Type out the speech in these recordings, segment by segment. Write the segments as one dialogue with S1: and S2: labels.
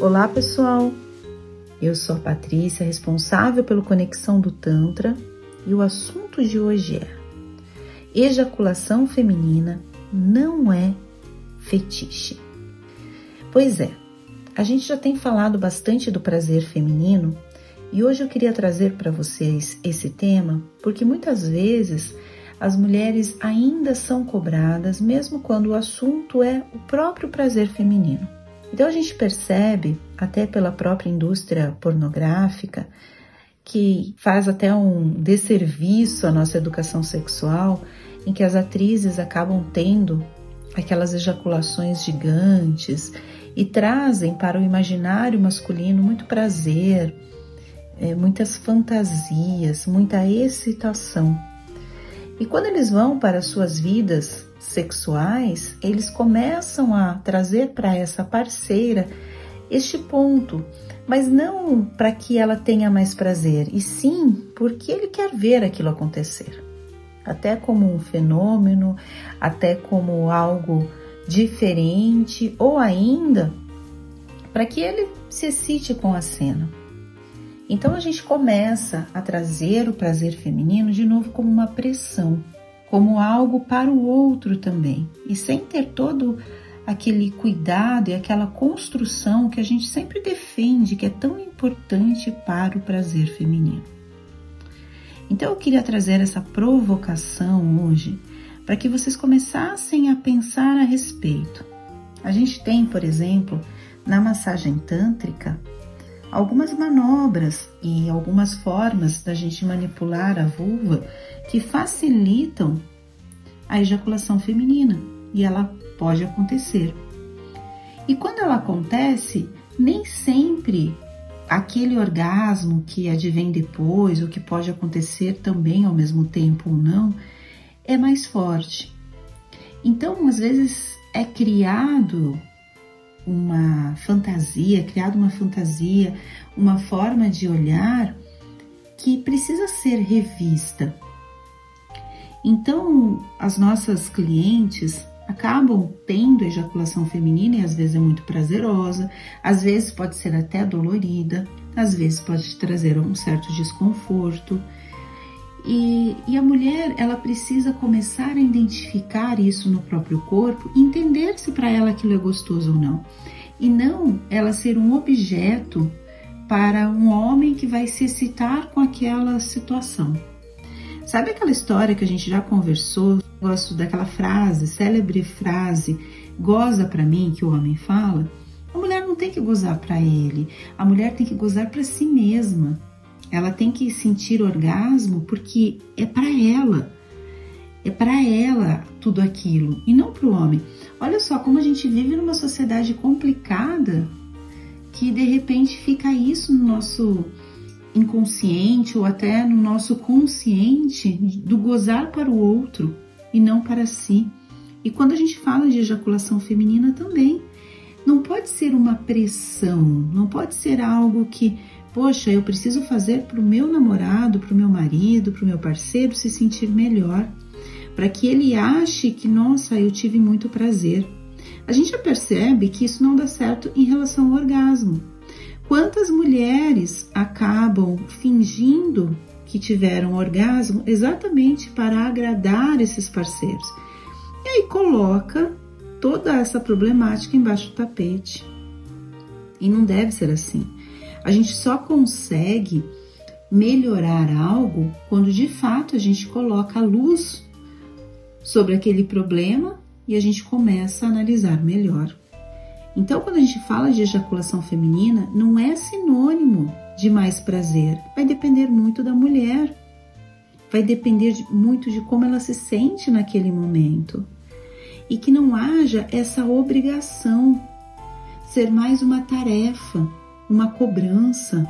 S1: Olá, pessoal. Eu sou a Patrícia, responsável pelo Conexão do Tantra, e o assunto de hoje é: ejaculação feminina não é fetiche. Pois é, a gente já tem falado bastante do prazer feminino e hoje eu queria trazer para vocês esse tema porque muitas vezes as mulheres ainda são cobradas, mesmo quando o assunto é o próprio prazer feminino. Então a gente percebe, até pela própria indústria pornográfica, que faz até um desserviço à nossa educação sexual, em que as atrizes acabam tendo aquelas ejaculações gigantes e trazem para o imaginário masculino muito prazer, é, muitas fantasias, muita excitação. E quando eles vão para suas vidas sexuais, eles começam a trazer para essa parceira este ponto, mas não para que ela tenha mais prazer, e sim porque ele quer ver aquilo acontecer. Até como um fenômeno, até como algo diferente, ou ainda para que ele se excite com a cena. Então a gente começa a trazer o prazer feminino de novo como uma pressão, como algo para o outro também, e sem ter todo aquele cuidado e aquela construção que a gente sempre defende que é tão importante para o prazer feminino. Então eu queria trazer essa provocação hoje para que vocês começassem a pensar a respeito. A gente tem, por exemplo, na massagem tântrica, algumas manobras e algumas formas da gente manipular a vulva que facilitam a ejaculação feminina e ela pode acontecer. E quando ela acontece, nem sempre aquele orgasmo que advém depois, ou que pode acontecer também ao mesmo tempo ou não, é mais forte. Então, às vezes é criado uma fantasia, criado uma fantasia, uma forma de olhar que precisa ser revista. Então, as nossas clientes acabam tendo ejaculação feminina e às vezes é muito prazerosa, às vezes pode ser até dolorida, às vezes pode trazer um certo desconforto. E, e, a mulher ela precisa começar a identificar isso no próprio corpo, entender se para ela aquilo é gostoso ou não, e não ela ser um objeto para um homem que vai se excitar com aquela situação. Sabe aquela história que a gente já conversou? Gosto daquela frase, célebre frase, goza para mim que o homem fala. A mulher não tem que gozar para ele, a mulher tem que gozar para si mesma. Ela tem que sentir orgasmo porque é para ela. É para ela tudo aquilo e não para o homem. Olha só como a gente vive numa sociedade complicada que de repente fica isso no nosso inconsciente ou até no nosso consciente do gozar para o outro e não para si. E quando a gente fala de ejaculação feminina também, não pode ser uma pressão, não pode ser algo que Poxa, eu preciso fazer para o meu namorado, para o meu marido, para o meu parceiro se sentir melhor, para que ele ache que, nossa, eu tive muito prazer. A gente já percebe que isso não dá certo em relação ao orgasmo. Quantas mulheres acabam fingindo que tiveram orgasmo exatamente para agradar esses parceiros? E aí coloca toda essa problemática embaixo do tapete. E não deve ser assim. A gente só consegue melhorar algo quando de fato a gente coloca a luz sobre aquele problema e a gente começa a analisar melhor. Então, quando a gente fala de ejaculação feminina, não é sinônimo de mais prazer, vai depender muito da mulher, vai depender de, muito de como ela se sente naquele momento. E que não haja essa obrigação, ser mais uma tarefa uma cobrança,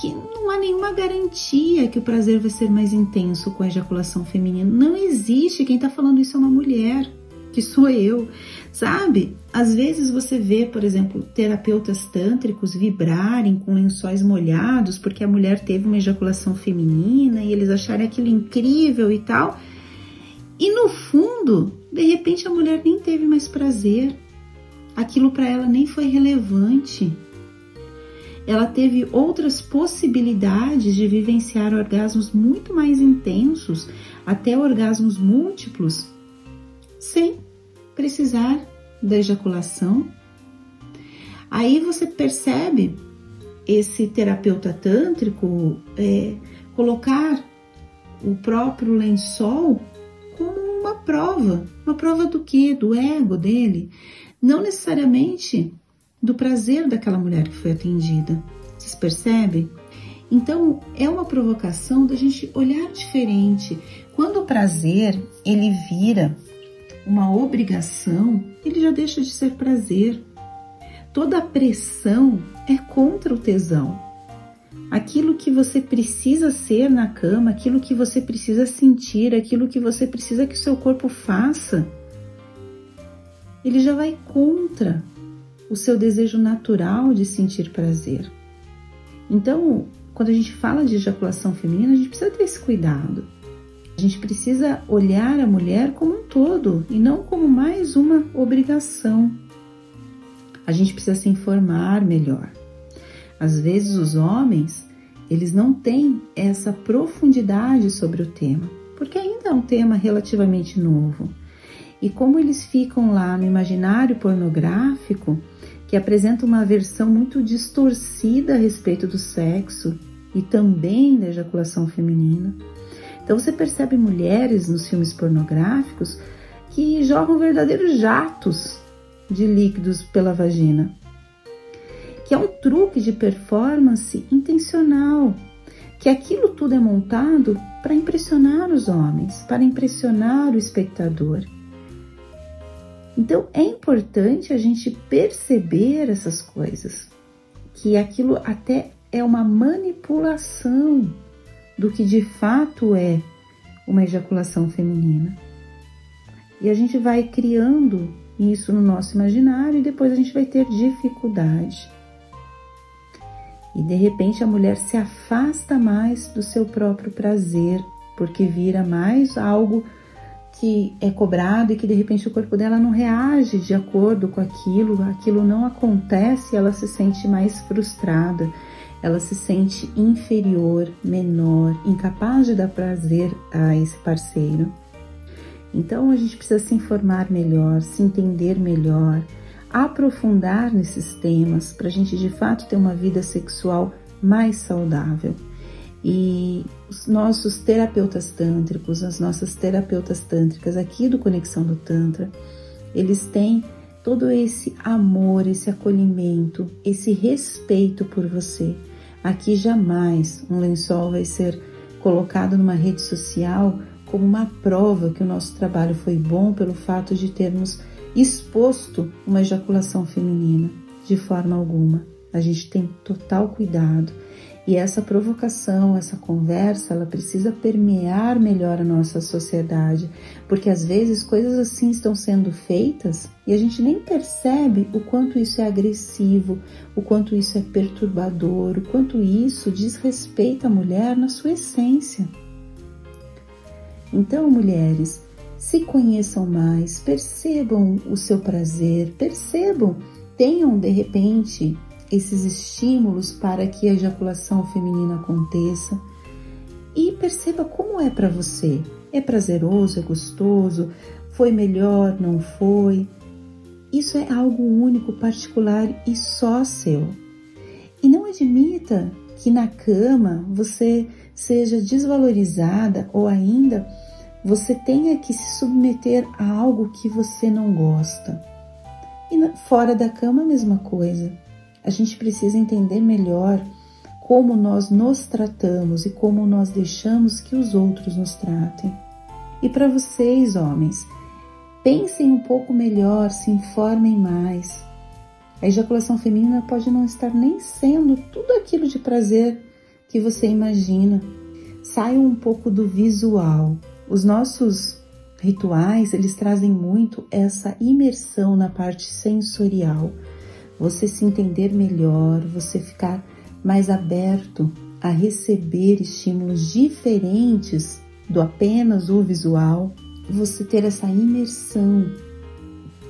S1: que não há nenhuma garantia que o prazer vai ser mais intenso com a ejaculação feminina. Não existe. Quem está falando isso é uma mulher, que sou eu, sabe? Às vezes você vê, por exemplo, terapeutas tântricos vibrarem com lençóis molhados porque a mulher teve uma ejaculação feminina e eles acharem aquilo incrível e tal. E no fundo, de repente a mulher nem teve mais prazer. Aquilo para ela nem foi relevante ela teve outras possibilidades de vivenciar orgasmos muito mais intensos, até orgasmos múltiplos, sem precisar da ejaculação. Aí você percebe esse terapeuta tântrico é, colocar o próprio lençol como uma prova. Uma prova do que? Do ego dele. Não necessariamente do prazer daquela mulher que foi atendida. Vocês percebem? Então é uma provocação da gente olhar diferente. Quando o prazer ele vira uma obrigação, ele já deixa de ser prazer. Toda pressão é contra o tesão. Aquilo que você precisa ser na cama, aquilo que você precisa sentir, aquilo que você precisa que o seu corpo faça, ele já vai contra o seu desejo natural de sentir prazer. Então, quando a gente fala de ejaculação feminina, a gente precisa ter esse cuidado. A gente precisa olhar a mulher como um todo e não como mais uma obrigação. A gente precisa se informar melhor. Às vezes os homens, eles não têm essa profundidade sobre o tema, porque ainda é um tema relativamente novo. E como eles ficam lá no imaginário pornográfico, que apresenta uma versão muito distorcida a respeito do sexo e também da ejaculação feminina. Então você percebe mulheres nos filmes pornográficos que jogam verdadeiros jatos de líquidos pela vagina, que é um truque de performance intencional, que aquilo tudo é montado para impressionar os homens, para impressionar o espectador. Então é importante a gente perceber essas coisas, que aquilo até é uma manipulação do que de fato é uma ejaculação feminina. E a gente vai criando isso no nosso imaginário e depois a gente vai ter dificuldade. E de repente a mulher se afasta mais do seu próprio prazer, porque vira mais algo que é cobrado e que de repente o corpo dela não reage de acordo com aquilo, aquilo não acontece, ela se sente mais frustrada, ela se sente inferior, menor, incapaz de dar prazer a esse parceiro. Então a gente precisa se informar melhor, se entender melhor, aprofundar nesses temas para a gente de fato ter uma vida sexual mais saudável. E os nossos terapeutas tântricos, as nossas terapeutas tântricas aqui do Conexão do Tantra, eles têm todo esse amor, esse acolhimento, esse respeito por você. Aqui jamais um lençol vai ser colocado numa rede social como uma prova que o nosso trabalho foi bom pelo fato de termos exposto uma ejaculação feminina. De forma alguma. A gente tem total cuidado e essa provocação, essa conversa, ela precisa permear melhor a nossa sociedade, porque às vezes coisas assim estão sendo feitas e a gente nem percebe o quanto isso é agressivo, o quanto isso é perturbador, o quanto isso desrespeita a mulher na sua essência. Então, mulheres, se conheçam mais, percebam o seu prazer, percebam, tenham de repente esses estímulos para que a ejaculação feminina aconteça e perceba como é para você. É prazeroso, é gostoso, foi melhor, não foi? Isso é algo único, particular e só seu. E não admita que na cama você seja desvalorizada ou ainda você tenha que se submeter a algo que você não gosta. E fora da cama a mesma coisa a gente precisa entender melhor como nós nos tratamos e como nós deixamos que os outros nos tratem. E para vocês, homens, pensem um pouco melhor, se informem mais. A ejaculação feminina pode não estar nem sendo tudo aquilo de prazer que você imagina. Saiam um pouco do visual. Os nossos rituais, eles trazem muito essa imersão na parte sensorial você se entender melhor, você ficar mais aberto a receber estímulos diferentes do apenas o visual, você ter essa imersão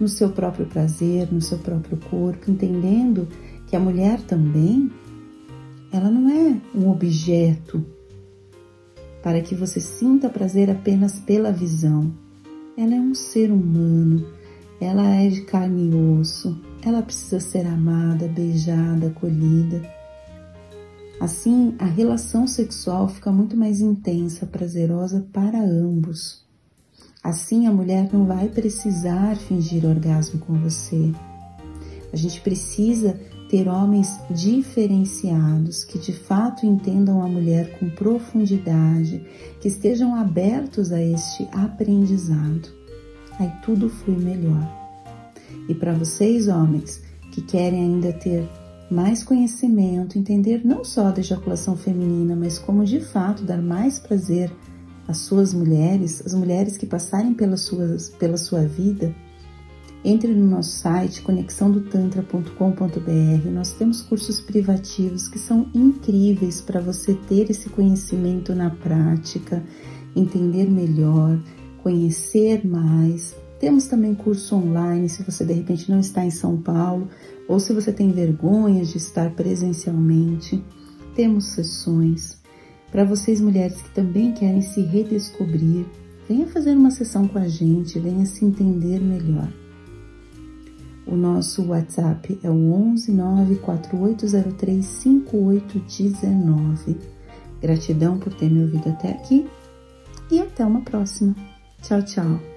S1: no seu próprio prazer, no seu próprio corpo, entendendo que a mulher também ela não é um objeto para que você sinta prazer apenas pela visão. Ela é um ser humano, ela é de carne e osso, ela precisa ser amada, beijada, acolhida. Assim, a relação sexual fica muito mais intensa, prazerosa para ambos. Assim, a mulher não vai precisar fingir orgasmo com você. A gente precisa ter homens diferenciados que de fato entendam a mulher com profundidade, que estejam abertos a este aprendizado. Aí tudo flui melhor. E para vocês, homens, que querem ainda ter mais conhecimento, entender não só da ejaculação feminina, mas como de fato dar mais prazer às suas mulheres, as mulheres que passarem pela, suas, pela sua vida, entre no nosso site conexãodotantra.com.br. Nós temos cursos privativos que são incríveis para você ter esse conhecimento na prática, entender melhor, conhecer mais. Temos também curso online, se você de repente não está em São Paulo ou se você tem vergonha de estar presencialmente. Temos sessões para vocês mulheres que também querem se redescobrir. Venha fazer uma sessão com a gente, venha se entender melhor. O nosso WhatsApp é o 11 94803 5819. Gratidão por ter me ouvido até aqui e até uma próxima. Tchau, tchau.